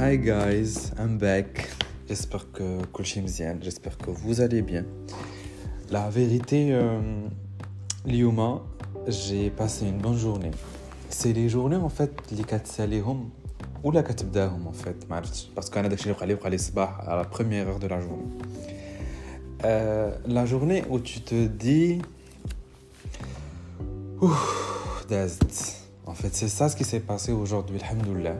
Hi guys, I'm back. J'espère que كل j'espère que vous allez bien. La vérité, euh, اليوم j'ai passé une bonne journée. C'est les journées en fait اللي كتساليهم ولا كتبداهم en fait ما عرفتش باسكو انا داكشي اللي وقع لي وقع لي الصباح à la première heure de la journée. Euh, la journée où tu te dis Ouf, En fait, c'est ça ce qui s'est passé aujourd'hui, alhamdoulilah.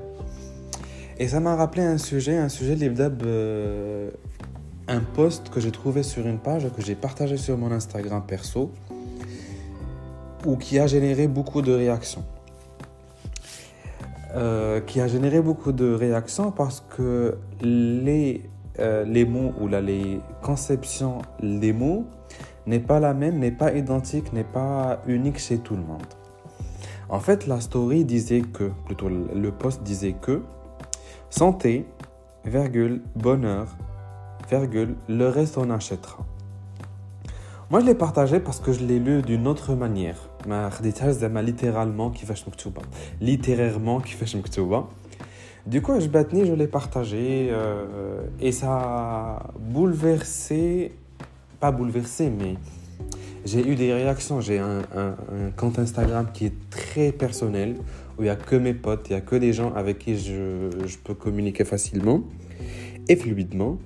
Et ça m'a rappelé un sujet, un sujet l'ibdab, euh, un post que j'ai trouvé sur une page que j'ai partagé sur mon Instagram perso ou qui a généré beaucoup de réactions. Euh, qui a généré beaucoup de réactions parce que les, euh, les mots ou là, les conceptions des mots n'est pas la même, n'est pas identique, n'est pas unique chez tout le monde. En fait, la story disait que, plutôt le post disait que Santé, virgule, bonheur, virgule, le reste on achètera. Moi, je l'ai partagé parce que je l'ai lu d'une autre manière. littéralement qui littérairement qui Du coup, je je l'ai partagé euh, et ça a bouleversé, pas bouleversé, mais j'ai eu des réactions. J'ai un, compte Instagram qui est très personnel où il n'y a que mes potes, il n'y a que des gens avec qui je, peux communiquer facilement et fluidement.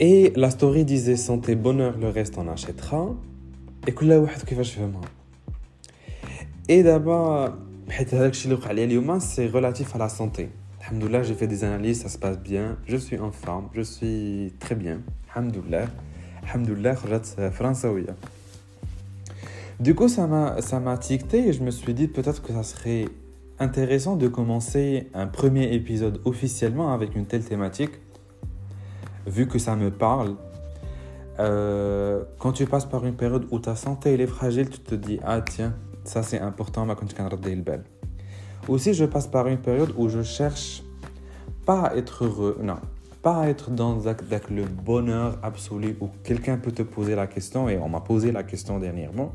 Et la story disait santé, bonheur, le reste on achètera. Et que là, Et d'abord, c'est relatif à la santé. Alhamdoulilah, j'ai fait des analyses, ça se passe bien, je suis en forme, je suis très bien. Alhamdoulilah. Alhamdoulilah, française. Du coup, ça m'a, ça m'a ticté et je me suis dit peut-être que ça serait intéressant de commencer un premier épisode officiellement avec une telle thématique, vu que ça me parle. Euh, quand tu passes par une période où ta santé est fragile, tu te dis ah tiens, ça c'est important, ma belle. Aussi, je passe par une période où je cherche pas à être heureux, non, pas à être dans le bonheur absolu où quelqu'un peut te poser la question, et on m'a posé la question dernièrement.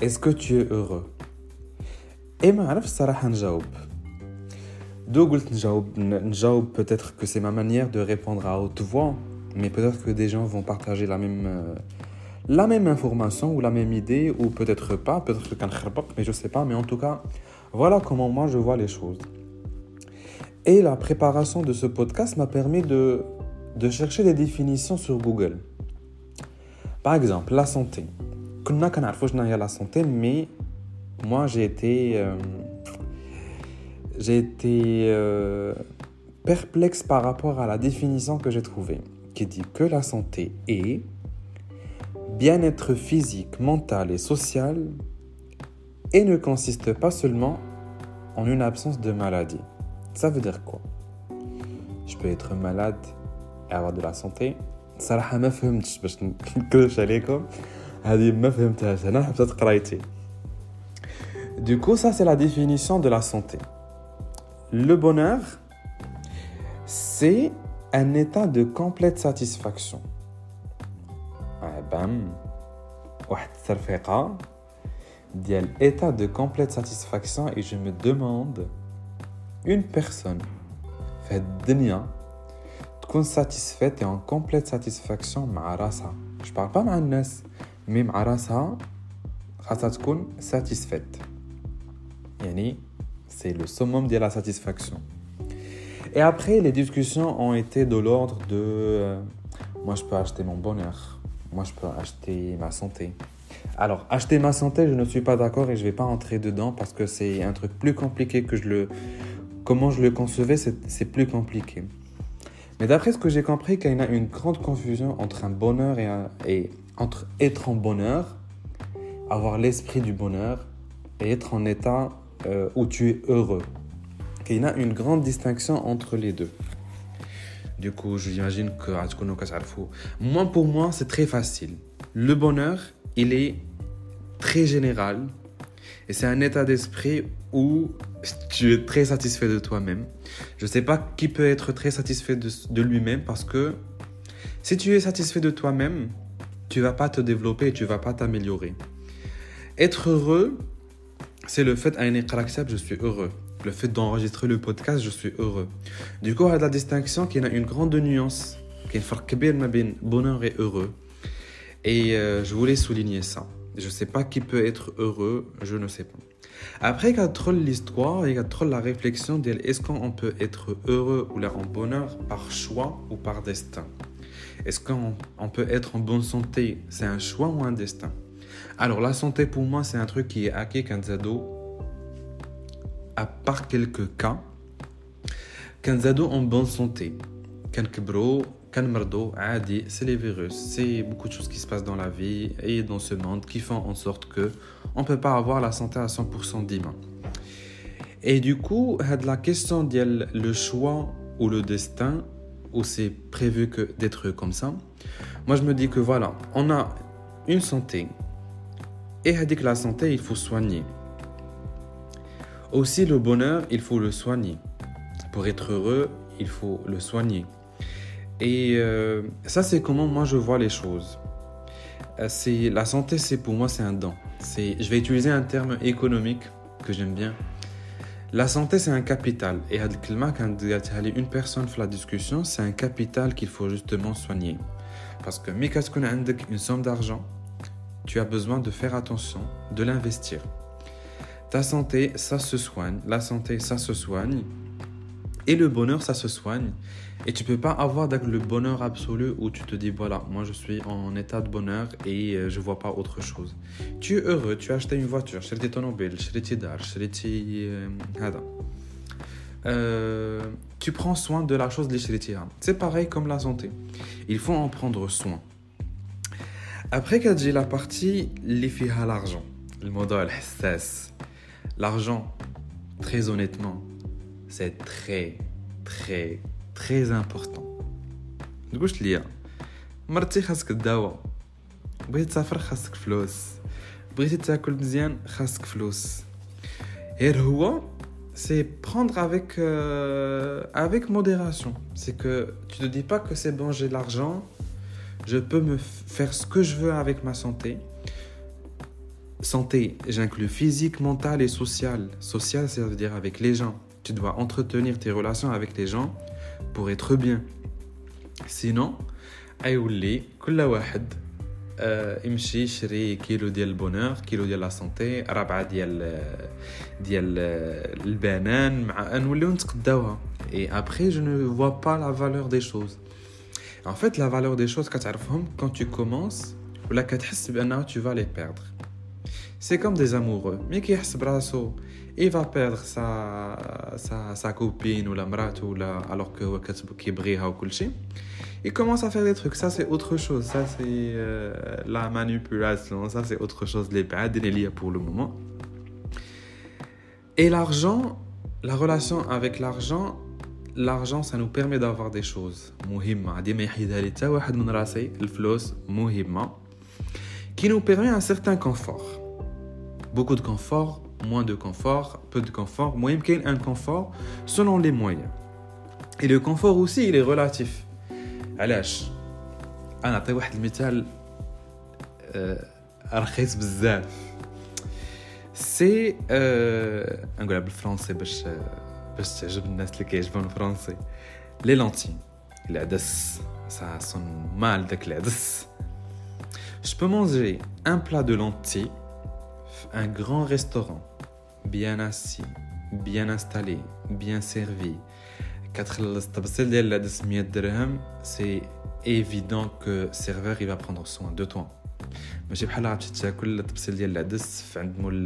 Est-ce que tu es heureux Et ma صراحة نجاوب دو قلت نجاوب نجاوب peut-être que c'est ma manière de répondre à haute voix mais peut-être que des gens vont partager la même euh, la même information ou la même idée ou peut-être pas peut-être que mais je sais pas mais en tout cas voilà comment moi je vois les choses et la préparation de ce podcast m'a permis de, de chercher des définitions sur Google par exemple la santé كنا كنعرفوا شنو هي la santé mais moi j'ai été euh, j'ai été euh, perplexe par rapport à la définition que j'ai trouvée qui dit que la santé est bien-être physique, mental et social et ne consiste pas seulement en une absence de maladie. Ça veut dire quoi Je peux être malade et avoir de la santé. صراحة ما فهمتش باش نكذبش عليكم du coup, ça c'est la définition de la santé. Le bonheur, c'est un état de complète satisfaction. bam, état de complète satisfaction et je me demande une personne fait dunya تكون satisfaite et en complète satisfaction مع راسها. Je parle pas مع الناس مي مع راسها خاصها تكون satisfaite يعني c'est le summum de la satisfaction et après les discussions ont été de l'ordre de euh, moi je peux acheter mon bonheur moi je peux acheter ma santé alors acheter ma santé je ne suis pas d'accord et je vais pas entrer dedans parce que c'est un truc plus compliqué que je le comment je le concevais c'est plus compliqué mais d'après ce que j'ai compris, qu'il y a une grande confusion entre un bonheur et, entre être en bonheur, avoir l'esprit du bonheur, et être en état euh, où tu es heureux. Il y a une grande distinction entre les deux. Du coup, j'imagine que moi, pour moi, c'est très facile. Le bonheur, il est très général. Et c'est un état d'esprit où tu es très satisfait de toi-même. Je ne sais pas qui peut être très satisfait de, lui-même parce que si tu es satisfait de toi-même, tu vas pas te développer et tu vas pas t'améliorer. Être heureux, c'est le fait à je suis heureux. le fait d'enregistrer le podcast, je suis heureux. Du coup, il y a la distinction qu'il y a une grande nuance, qui est bonheur et heureux. Et euh, je voulais souligner ça. Je ne sais pas qui peut être heureux, je ne sais pas. Après, il trop l'histoire, a trop la réflexion de est-ce qu'on peut être heureux ou en bonheur par choix ou par destin? Est-ce qu'on peut être en bonne santé? C'est un choix ou un destin? Alors, la santé pour moi, c'est un truc qui est acquis quand à part quelques cas, quand en bonne santé, quand c'est les virus, c'est beaucoup de choses qui se passent dans la vie et dans ce monde qui font en sorte que on peut pas avoir la santé à 100% d'humain. Et du coup, la question de le choix ou le destin, ou c'est prévu que d'être comme ça, moi je me dis que voilà, on a une santé et que la santé, il faut soigner. Aussi, le bonheur, il faut le soigner. Pour être heureux, il faut le soigner. Et euh, ça, c'est comment moi je vois les choses. Euh, c'est la santé, c'est pour moi c'est un don. C'est, je vais utiliser un terme économique que j'aime bien. La santé, c'est un capital. Et quand une personne fait la discussion, c'est un capital qu'il faut justement soigner. Parce que, mais quand on a une somme d'argent, tu as besoin de faire attention, de l'investir. Ta santé, ça se soigne. La santé, ça se soigne. Et le bonheur, ça se soigne. Et tu peux pas avoir le bonheur absolu où tu te dis voilà, moi je suis en état de bonheur et euh, je vois pas autre chose. Tu es heureux, tu as acheté une voiture, tu as automobile, tu dar, euh, tu prends soin de la chose de C'est pareil comme la santé. Il faut en prendre soin. Après quand j'ai la partie les à l'argent, le modèle L'argent, très honnêtement, c'est très très très important تقولش ليا مرتي خاصك الدواء بغيتي تسافر خاصك فلوس بغيتي تاكل مزيان خاصك فلوس غير هو c'est prendre avec euh, avec modération c'est que tu te dis pas que c'est bon j'ai l'argent je peux me faire ce que je veux avec ma santé santé j'inclus physique mental et social social c'est à dire avec les gens tu dois entretenir tes relations avec les gens pour être bien. Sinon, ayouli, كل واحد يمشي يشري كيلو ديال البونور كيلو ديال لا سونتي ربعه ديال ديال البنان مع نوليو نتقداوها et après je ne vois pas la valeur des choses en fait la valeur des choses كتعرفهم quand tu commences ولا كتحس بانه tu vas les perdre c'est comme des amoureux mais كيحس براسو il va perdre sa, sa, copine ou la mrat ou la, alors que il commence à faire des trucs. Ça c'est autre chose. Ça c'est euh, la manipulation. Ça c'est autre chose. Les liés pour le moment. Et l'argent la relation avec l'argent l'argent ça nous permet d'avoir des choses qui nous permet un certain confort. Beaucoup de confort moins de confort, peu de confort, moins un confort selon les moyens. Et le confort aussi, il est relatif. علاش انا نعطي واحد المثال رخيص بزاف سي نقولها بالفرنسي باش باش تعجب الناس اللي كيعجبهم الفرنسي لي لونتي العدس ça sonne mal داك العدس je peux manger un plat de lentilles un grand restaurant bien assis, bien installé, bien servi. c'est évident que le serveur il va prendre soin de toi. ماشي بحال عرفتي تاكل الطبسيل ديال العدس في عند مول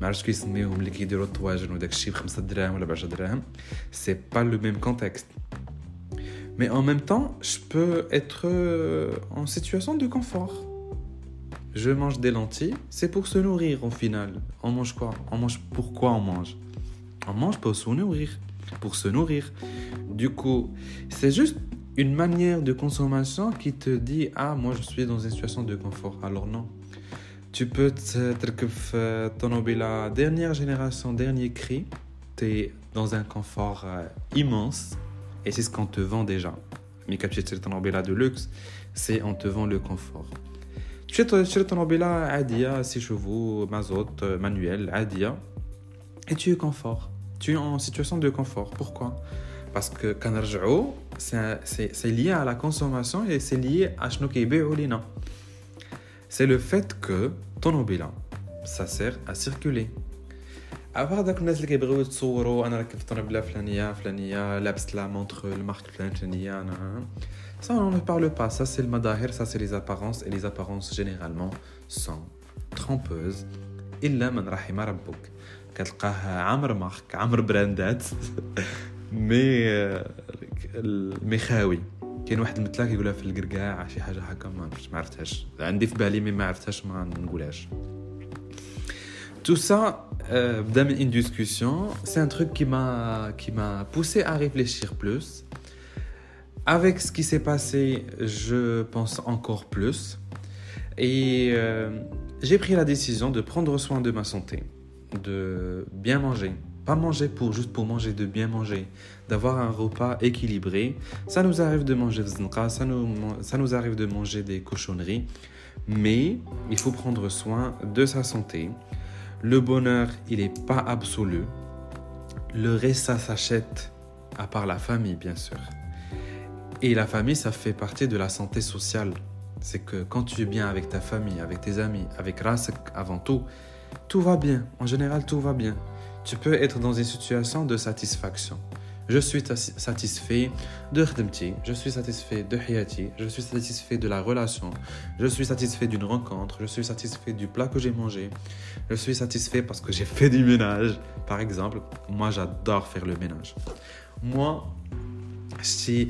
ما عرفتش كيسميوهم اللي كيديروا الطواجن وداك الشيء ب 5 دراهم ولا ب 10 دراهم سي با لو ميم كونتكست Mais en même temps, je peux être en situation de confort je mange des lentilles, c'est pour se nourrir au final. On mange quoi? On mange pourquoi on mange? On mange pour se nourrir, pour se nourrir. Du coup, c'est juste une manière de consommation qui te dit ah moi je suis dans une situation de confort. Alors non. Tu peux te ton la dernière génération, dernier cri, tu es dans un confort euh, immense et c'est ce qu'on te vend déjà. Mais tu es de luxe, c'est on te vend le confort. تشري طوموبيله عاديه سي شوفو مازوت مانويل عاديه et tu es confort tu es en situation de confort. Pourquoi Parce que quand c'est lié à la consommation et c'est lié à ce C'est le fait que ton bilan, ça sert à circuler. À part داك الناس اللي كيبغيو يتصوروا انا ركبت طنبله فلانيه فلانيه لابست لا مونتر المارك الفلانيه انا ça on ne parle pas ça c'est le madahir ça c'est les apparences et les apparences généralement sont trompeuses الا من رحم ربك كتلقاه عامر مارك عامر براندات مي مي خاوي كاين واحد المثله كيقولها في القرقاع شي حاجه هكا ما ما عرفتهاش عندي في بالي مي ما عرفتهاش ما نقولهاش Tout ça, euh, une discussion, c'est un truc qui m'a qui m'a poussé à réfléchir plus. Avec ce qui s'est passé, je pense encore plus. Et euh, j'ai pris la décision de prendre soin de ma santé de bien manger. Pas manger pour juste pour manger, de bien manger, d'avoir un repas équilibré. Ça nous arrive de manger ça nous, ça nous arrive de manger des cochonneries, mais il faut prendre soin de sa santé. Le bonheur, il n'est pas absolu. Le reste, ça s'achète, à part la famille, bien sûr. Et la famille, ça fait partie de la santé sociale. C'est que quand tu es bien avec ta famille, avec tes amis, avec Rasak avant tout, tout va bien. En général, tout va bien. Tu peux être dans une situation de satisfaction. Je suis satisfait de Khdemti, je suis satisfait de Hayati, je suis satisfait de la relation, je suis satisfait d'une rencontre, je suis satisfait du plat que j'ai mangé, je suis satisfait parce que j'ai fait du ménage. Par exemple, moi j'adore faire le ménage. Moi, si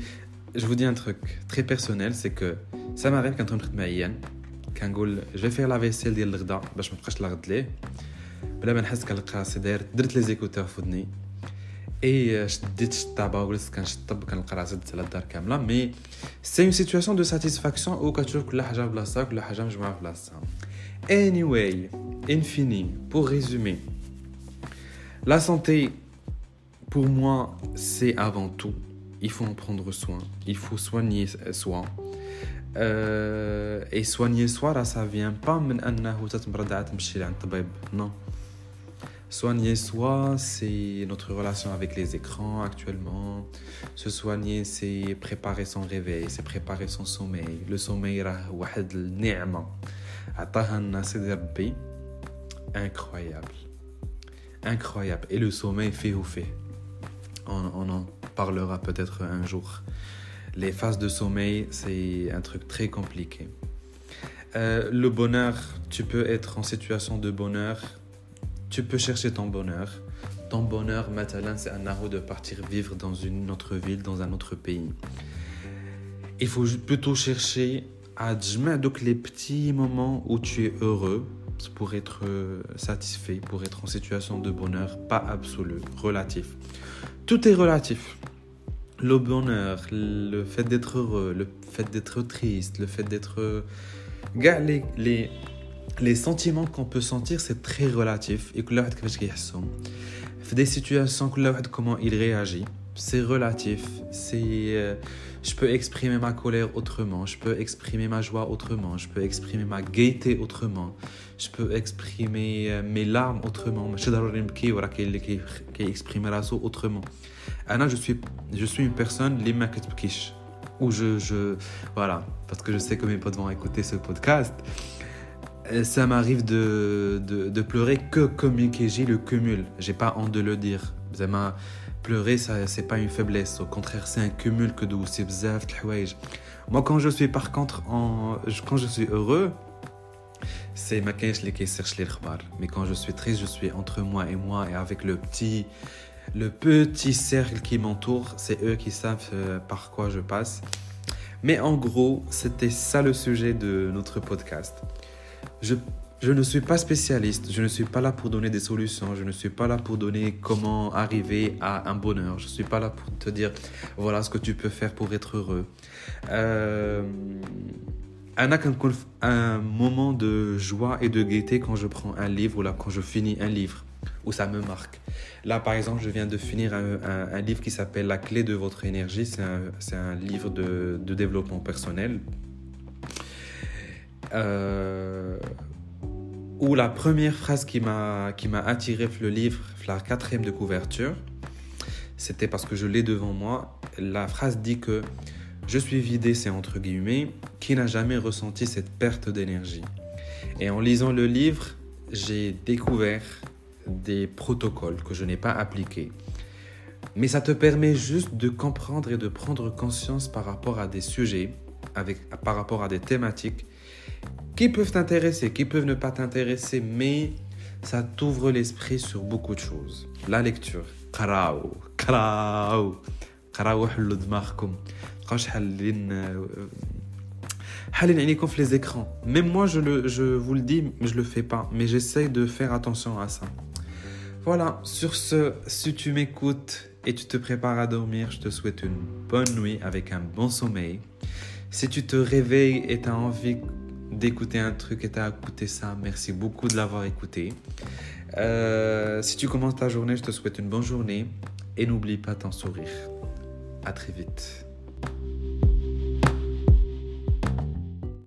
je vous dis un truc très personnel, c'est que ça m'arrive quand on est كنقول جو فيغ لا فيسيل ديال الغدا باش ما بقاش لغد ليه بلا ما نحس كنلقى راسي داير درت لي زيكوتور في ودني اي شديت الشطابه وجلست كنشطب كنلقى راسي درت على الدار كامله مي سي اون سيتوياسيون دو ساتيسفاكسيون او كتشوف كل حاجه بلاصتها كل حاجه مجموعه في بلاصتها anyway infini pour résumer la santé pour moi c'est avant tout il faut en prendre soin il faut soigner soi Euh, et soigner soi, ça vient pas non. Soigner soi, c'est notre relation avec les écrans actuellement. Se soigner, c'est préparer son réveil, c'est préparer son sommeil. Le sommeil, incroyable. Incroyable. Et le sommeil fait ou fait? on en parlera peut-être un jour. Les phases de sommeil, c'est un truc très compliqué. Euh, le bonheur, tu peux être en situation de bonheur, tu peux chercher ton bonheur. Ton bonheur, maintenant, c'est un arrow de partir vivre dans une autre ville, dans un autre pays. Il faut plutôt chercher à donc les petits moments où tu es heureux pour être euh, satisfait, pour être en situation de bonheur, pas absolu, relatif. Tout est relatif le bonheur, le fait d'être heureux, le fait d'être triste, le fait d'être... Les, les, les sentiments qu'on peut sentir, c'est très relatif. Et des situations, comment il réagit, c'est relatif. C'est, euh, je peux exprimer ma colère autrement, je peux exprimer ma joie autrement, je peux exprimer ma gaieté autrement, je peux exprimer euh, mes larmes autrement. Je peux exprimer autrement. Anna, je suis, je suis une personne, les. Où je, je. Voilà, parce que je sais que mes potes vont écouter ce podcast. Ça m'arrive de, de, de, pleurer que comme j'ai le cumul. J'ai pas honte de le dire. Pleurer, ça, c'est pas une faiblesse. Au contraire, c'est un cumul que de Moi, quand je suis par contre, en, quand je suis heureux, c'est ma Mais quand je suis triste, je suis entre moi et moi et avec le petit le petit cercle qui m'entoure, c'est eux qui savent euh, par quoi je passe. Mais en gros, c'était ça le sujet de notre podcast. Je, je, ne suis pas spécialiste, je ne suis pas là pour donner des solutions, je ne suis pas là pour donner comment arriver à un bonheur, je ne suis pas là pour te dire voilà ce que tu peux faire pour être heureux. Euh, un moment de joie et de gaieté quand je prends un livre ou là quand je finis un livre où ça me marque. Là, par exemple, je viens de finir un, livre qui s'appelle La clé de votre énergie. C'est un, livre de, développement personnel. Euh, où la première phrase qui m'a attiré le livre, la quatrième de couverture, c'était parce que je l'ai devant moi. La phrase dit que je suis vidé, c'est entre guillemets, qui n'a jamais ressenti cette perte d'énergie? Et en lisant le livre, j'ai découvert des protocoles que je n'ai pas appliqués. Mais ça te permet juste de comprendre et de prendre conscience par rapport à des sujets, avec, par rapport à des thématiques qui peuvent t'intéresser, qui peuvent ne pas t'intéresser, mais ça t'ouvre l'esprit sur beaucoup de choses. La lecture. قراو قراو قراو حلو دماغكم بقاوش حالين حالين عينيكم في les écrans. Même moi je le je vous le dis, je le fais pas, mais j'essaye de faire attention à ça. Voilà, sur ce, si tu m'écoutes et tu te prépares à dormir, je te souhaite une bonne nuit avec un bon sommeil. Si tu te réveilles et tu as envie d'écouter un truc et tu as écouté ça, merci beaucoup de l'avoir écouté. Euh, si tu commences ta journée, je te souhaite une bonne journée et n'oublie pas ton sourire. À très vite.